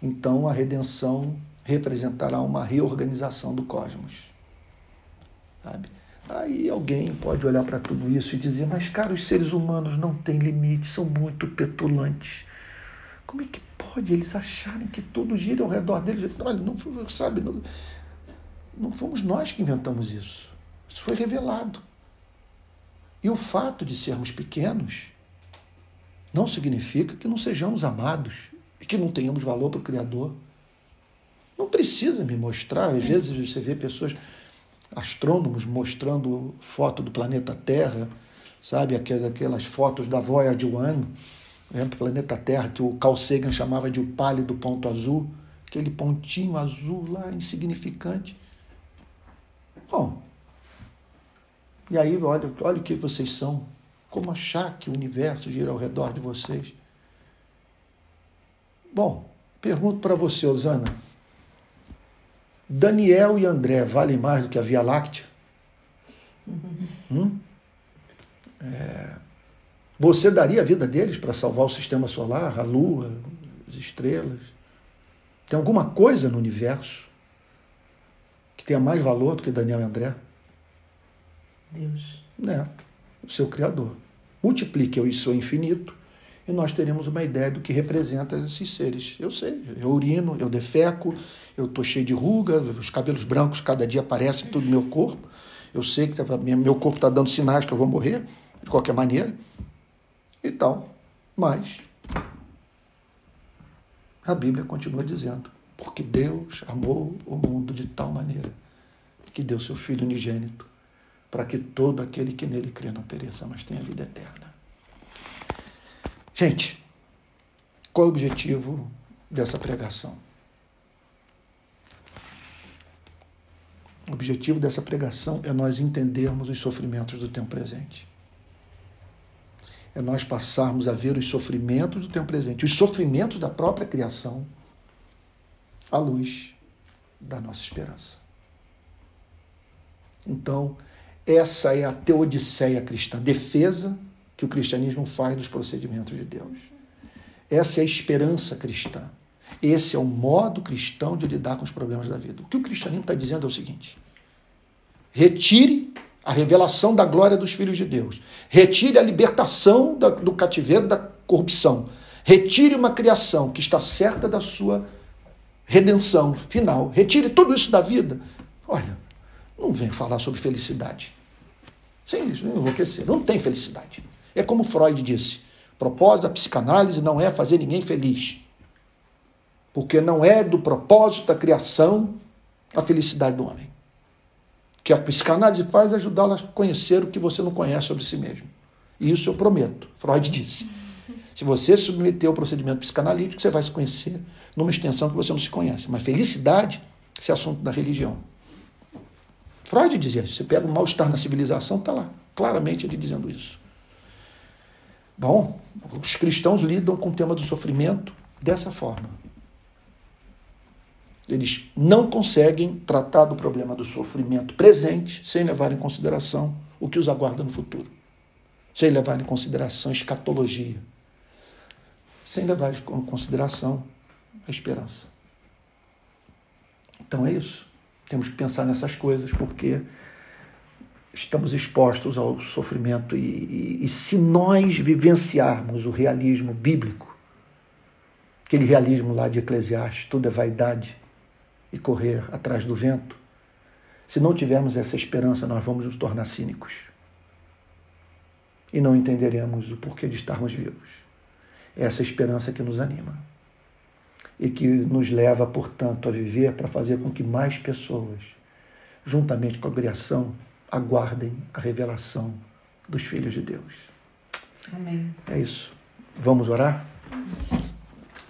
Então a redenção representará uma reorganização do cosmos Sabe? Aí alguém pode olhar para tudo isso e dizer, mas cara, os seres humanos não têm limite, são muito petulantes. Como é que pode eles acharem que tudo gira ao redor deles? Olha, não, sabe, não, não fomos nós que inventamos isso. Isso foi revelado. E o fato de sermos pequenos não significa que não sejamos amados e que não tenhamos valor para o Criador. Não precisa me mostrar. Às vezes você vê pessoas astrônomos mostrando foto do planeta Terra, sabe? Aquelas fotos da Voyager 1, né? planeta Terra, que o Carl Sagan chamava de o pálido ponto azul, aquele pontinho azul lá, insignificante. Bom, e aí, olha, olha o que vocês são. Como achar que o universo gira ao redor de vocês? Bom, pergunto para você, Osana. Daniel e André valem mais do que a Via Láctea? Hum? É, você daria a vida deles para salvar o sistema solar, a lua, as estrelas? Tem alguma coisa no universo que tenha mais valor do que Daniel e André? Deus. É, o seu Criador. Multiplique isso ao infinito e nós teremos uma ideia do que representa esses seres. Eu sei, eu urino, eu defeco, eu estou cheio de ruga, os cabelos brancos cada dia aparecem em todo o meu corpo. Eu sei que tá, meu corpo está dando sinais que eu vou morrer, de qualquer maneira. E tal. Mas a Bíblia continua dizendo: porque Deus amou o mundo de tal maneira que deu seu Filho unigênito, para que todo aquele que nele crê não pereça, mas tenha vida eterna. Gente, qual é o objetivo dessa pregação? O objetivo dessa pregação é nós entendermos os sofrimentos do tempo presente. É nós passarmos a ver os sofrimentos do tempo presente, os sofrimentos da própria criação, à luz da nossa esperança. Então, essa é a teodiceia cristã, defesa que o cristianismo faz dos procedimentos de Deus. Essa é a esperança cristã. Esse é o modo cristão de lidar com os problemas da vida. O que o cristianismo está dizendo é o seguinte: retire a revelação da glória dos filhos de Deus, retire a libertação do cativeiro da corrupção, retire uma criação que está certa da sua redenção final, retire tudo isso da vida. Olha, não vem falar sobre felicidade. Isso, enlouquecer. Não tem felicidade. É como Freud disse: o propósito da psicanálise não é fazer ninguém feliz. Porque não é do propósito da criação a felicidade do homem. O que a psicanálise faz é ajudá-la a conhecer o que você não conhece sobre si mesmo. E isso eu prometo. Freud disse. Se você submeter ao procedimento psicanalítico, você vai se conhecer numa extensão que você não se conhece. Mas felicidade, esse é assunto da religião. Freud dizia. Você pega o mal-estar na civilização, está lá. Claramente ele dizendo isso. Bom, os cristãos lidam com o tema do sofrimento dessa forma. Eles não conseguem tratar do problema do sofrimento presente sem levar em consideração o que os aguarda no futuro. Sem levar em consideração escatologia sem levar em consideração a esperança. Então é isso. Temos que pensar nessas coisas porque estamos expostos ao sofrimento e, e, e se nós vivenciarmos o realismo bíblico, aquele realismo lá de Eclesiastes, tudo é vaidade e correr atrás do vento, se não tivermos essa esperança, nós vamos nos tornar cínicos e não entenderemos o porquê de estarmos vivos. Essa esperança que nos anima e que nos leva, portanto, a viver para fazer com que mais pessoas, juntamente com a criação, aguardem a revelação dos filhos de Deus. Amém. É isso. Vamos orar?